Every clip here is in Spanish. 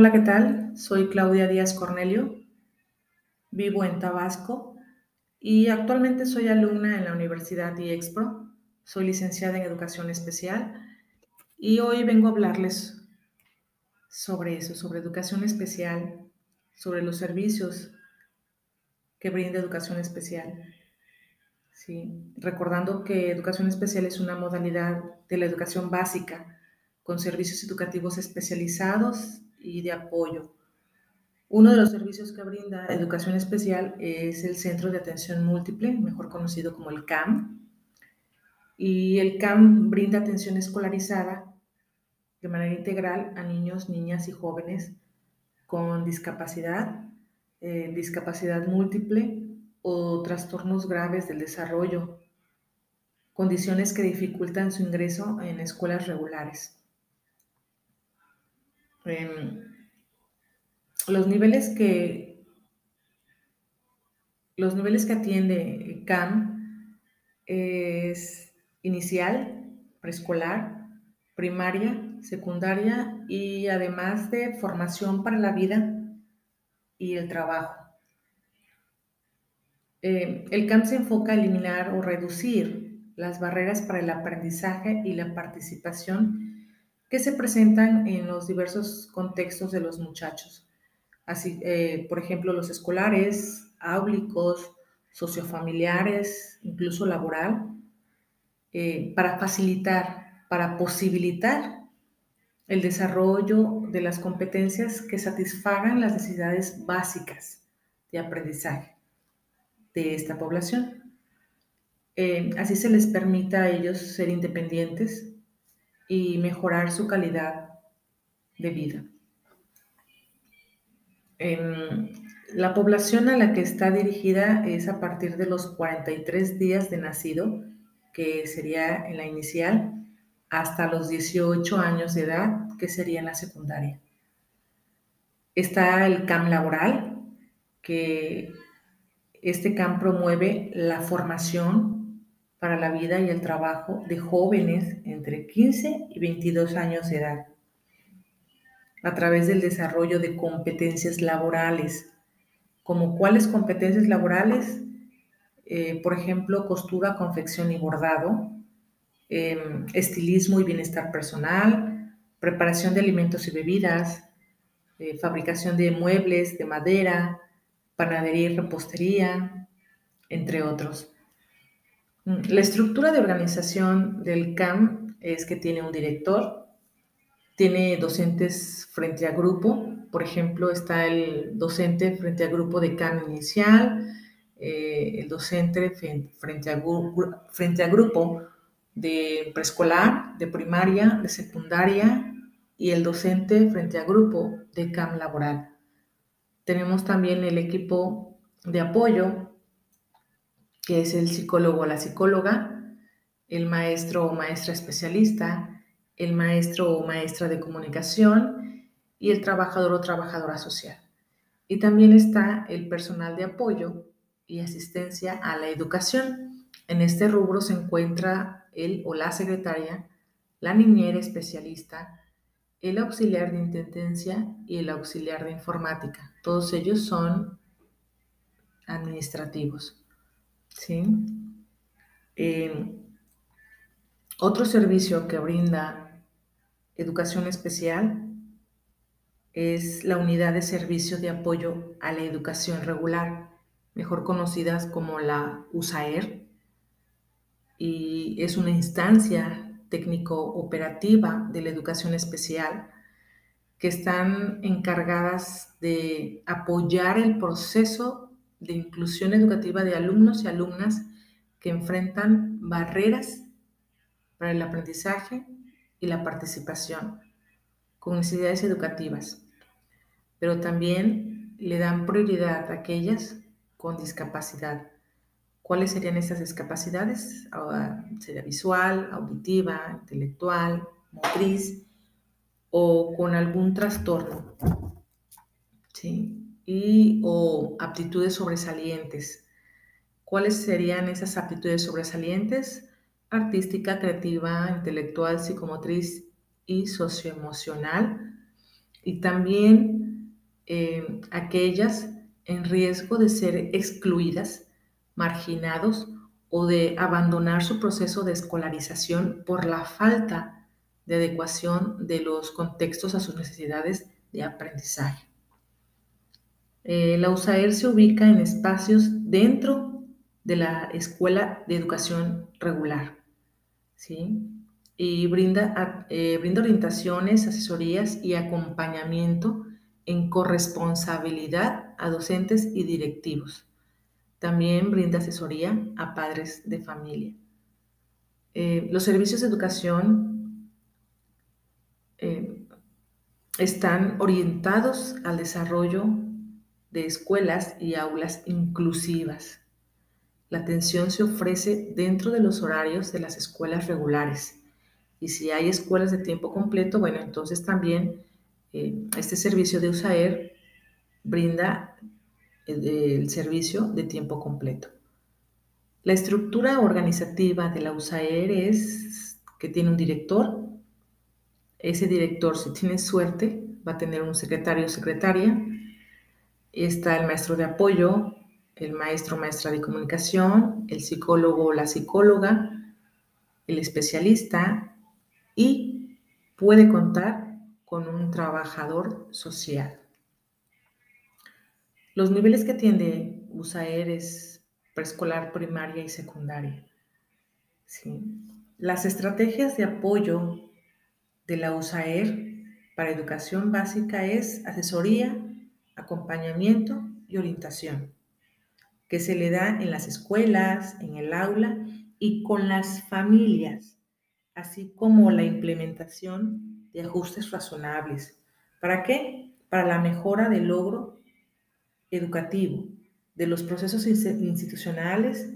Hola, ¿qué tal? Soy Claudia Díaz Cornelio, vivo en Tabasco y actualmente soy alumna en la Universidad IEXPRO. Soy licenciada en Educación Especial y hoy vengo a hablarles sobre eso, sobre educación especial, sobre los servicios que brinda educación especial. Sí, recordando que educación especial es una modalidad de la educación básica con servicios educativos especializados y de apoyo. Uno de los servicios que brinda Educación Especial es el Centro de Atención Múltiple, mejor conocido como el CAM. Y el CAM brinda atención escolarizada de manera integral a niños, niñas y jóvenes con discapacidad, eh, discapacidad múltiple o trastornos graves del desarrollo, condiciones que dificultan su ingreso en escuelas regulares. Em, los niveles que los niveles que atiende CAM es inicial, preescolar, primaria, secundaria y además de formación para la vida y el trabajo. Em, el CAM se enfoca a eliminar o reducir las barreras para el aprendizaje y la participación que se presentan en los diversos contextos de los muchachos. Así, eh, por ejemplo, los escolares, áulicos, sociofamiliares, incluso laboral, eh, para facilitar, para posibilitar el desarrollo de las competencias que satisfagan las necesidades básicas de aprendizaje de esta población. Eh, así se les permita a ellos ser independientes, y mejorar su calidad de vida. la población a la que está dirigida es a partir de los 43 días de nacido, que sería en la inicial, hasta los 18 años de edad, que sería en la secundaria. Está el CAM laboral, que este CAM promueve la formación para la vida y el trabajo de jóvenes entre 15 y 22 años de edad, a través del desarrollo de competencias laborales, como cuáles competencias laborales, eh, por ejemplo, costura, confección y bordado, em, estilismo y bienestar personal, preparación de alimentos y bebidas, eh, fabricación de muebles de madera, panadería y repostería, entre otros. Mm, la estructura de organización del CAM es que tiene un director, tiene docentes frente a grupo, por ejemplo, está el docente frente a grupo de CAM inicial, eh, el docente frente a, frente a grupo de preescolar, de primaria, de secundaria y el docente frente a grupo de CAM laboral. Tenemos también el equipo de apoyo que es el psicólogo o la psicóloga, el maestro o maestra especialista, el maestro o maestra de comunicación y el trabajador o trabajadora social. Y también está el personal de apoyo y asistencia a la educación. En este rubro se encuentra el o la secretaria, la niñera especialista, el auxiliar de intendencia y el auxiliar de informática. Todos ellos son administrativos. ¿Sí? Eh, otro servicio que brinda educación especial es la unidad de servicio de apoyo a la educación regular, mejor conocidas como la USAER, y es una instancia técnico-operativa de la educación especial que están encargadas de apoyar el proceso de inclusión educativa de alumnos y alumnas que enfrentan barreras para el aprendizaje y la participación con necesidades educativas, pero también le dan prioridad a aquellas con discapacidad. ¿Cuáles serían estas discapacidades? Ah, sería visual, auditiva, intelectual, motriz o con algún trastorno. ¿Sí? Y o aptitudes sobresalientes. ¿Cuáles serían esas aptitudes sobresalientes? Artística, creativa, intelectual, psicomotriz y socioemocional. y también eh, aquellas en riesgo de ser excluidas, marginados o de abandonar su proceso de escolarización por la falta de adecuación de los contextos a sus necesidades de aprendizaje. Eh, la USAER se ubica en espacios dentro de la Escuela de Educación Regular, ¿sí? Y brinda, eh, brinda orientaciones, asesorías y acompañamiento en corresponsabilidad a docentes y directivos. También brinda asesoría a padres de familia. Eh, los servicios de educación están orientados al desarrollo de escuelas y aulas inclusivas. La atención se ofrece dentro de los horarios de las escuelas regulares. Y si hay escuelas de tiempo completo, bueno, entonces también eh, este servicio de USAER brinda el, servicio de tiempo completo. La estructura organizativa de la USAER es que tiene un director. Ese director, si tiene suerte, va a tener un secretario o secretaria. Está el maestro de apoyo, el maestro maestra de comunicación, el psicólogo o la psicóloga, el especialista y puede contar con un trabajador social. Los niveles que atiende USAER es preescolar, primaria y secundaria. Las estrategias de apoyo de la USAER para educación básica es asesoría, acompañamiento y orientación, que se le da en las escuelas, en el aula y con las familias, así como la implementación de ajustes razonables. ¿Para qué? Para la mejora del logro educativo, de los procesos institucionales,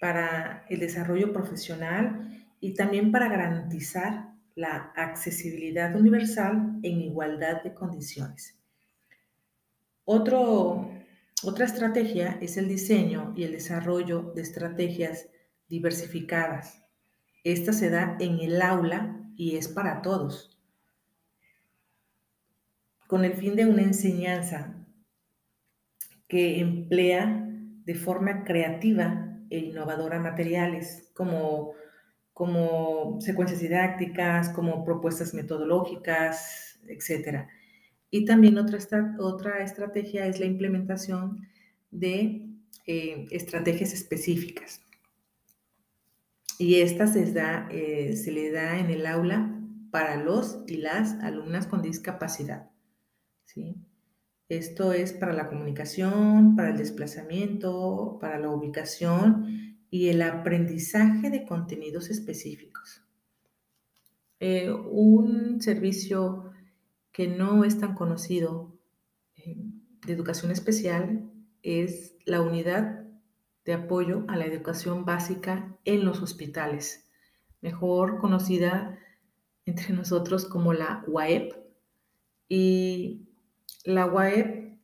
para el desarrollo profesional y también para garantizar la accesibilidad universal en igualdad de condiciones. Otro, otra estrategia es el diseño y el desarrollo de estrategias diversificadas. Esta se da en el aula y es para todos con el fin de una enseñanza que emplea de forma creativa e innovadora materiales como, como secuencias didácticas, como propuestas metodológicas, etc. Y también otra, otra estrategia es la implementación de eh, estrategias específicas. Y esta se, eh, se le da en el aula para los y las alumnas con discapacidad. Esto es para la comunicación, para el desplazamiento, para la ubicación y el aprendizaje de contenidos específicos. Eh, un servicio que no es tan conocido eh, de educación especial es la unidad de apoyo a la educación básica en los hospitales, mejor conocida entre nosotros como la UAEP. Y la UAE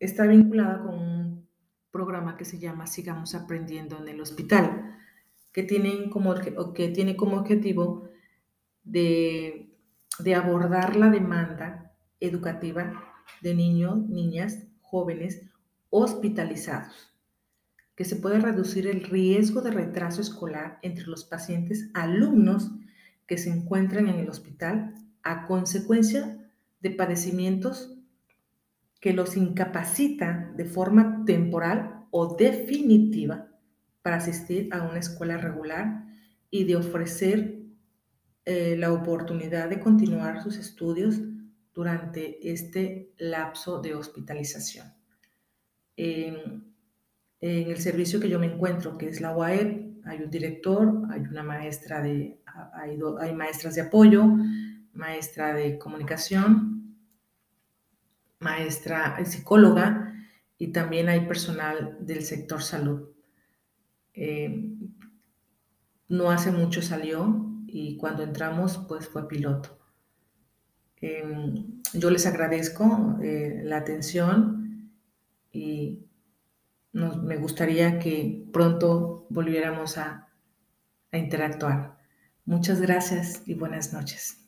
está vinculada con un programa que se llama Sigamos Aprendiendo en el Hospital, que, como, que tiene como objetivo de, de abordar la demanda educativa de niños, niñas, jóvenes hospitalizados, que se puede reducir el riesgo de retraso escolar entre los pacientes alumnos que se encuentran en el hospital a consecuencia de padecimientos que los incapacita de forma temporal o definitiva para asistir a una escuela regular y de ofrecer eh, la oportunidad de continuar sus estudios durante este lapso de hospitalización. En, el servicio que yo me encuentro, que es la UAE, hay un director, hay una maestra de, hay, hay maestras de apoyo, maestra de comunicación, maestra psicóloga y también hay personal del sector salud. Eh, no hace mucho salió y cuando entramos pues fue piloto. Em, yo les agradezco eh, la atención y me gustaría que pronto volviéramos a interactuar. Muchas gracias y buenas noches.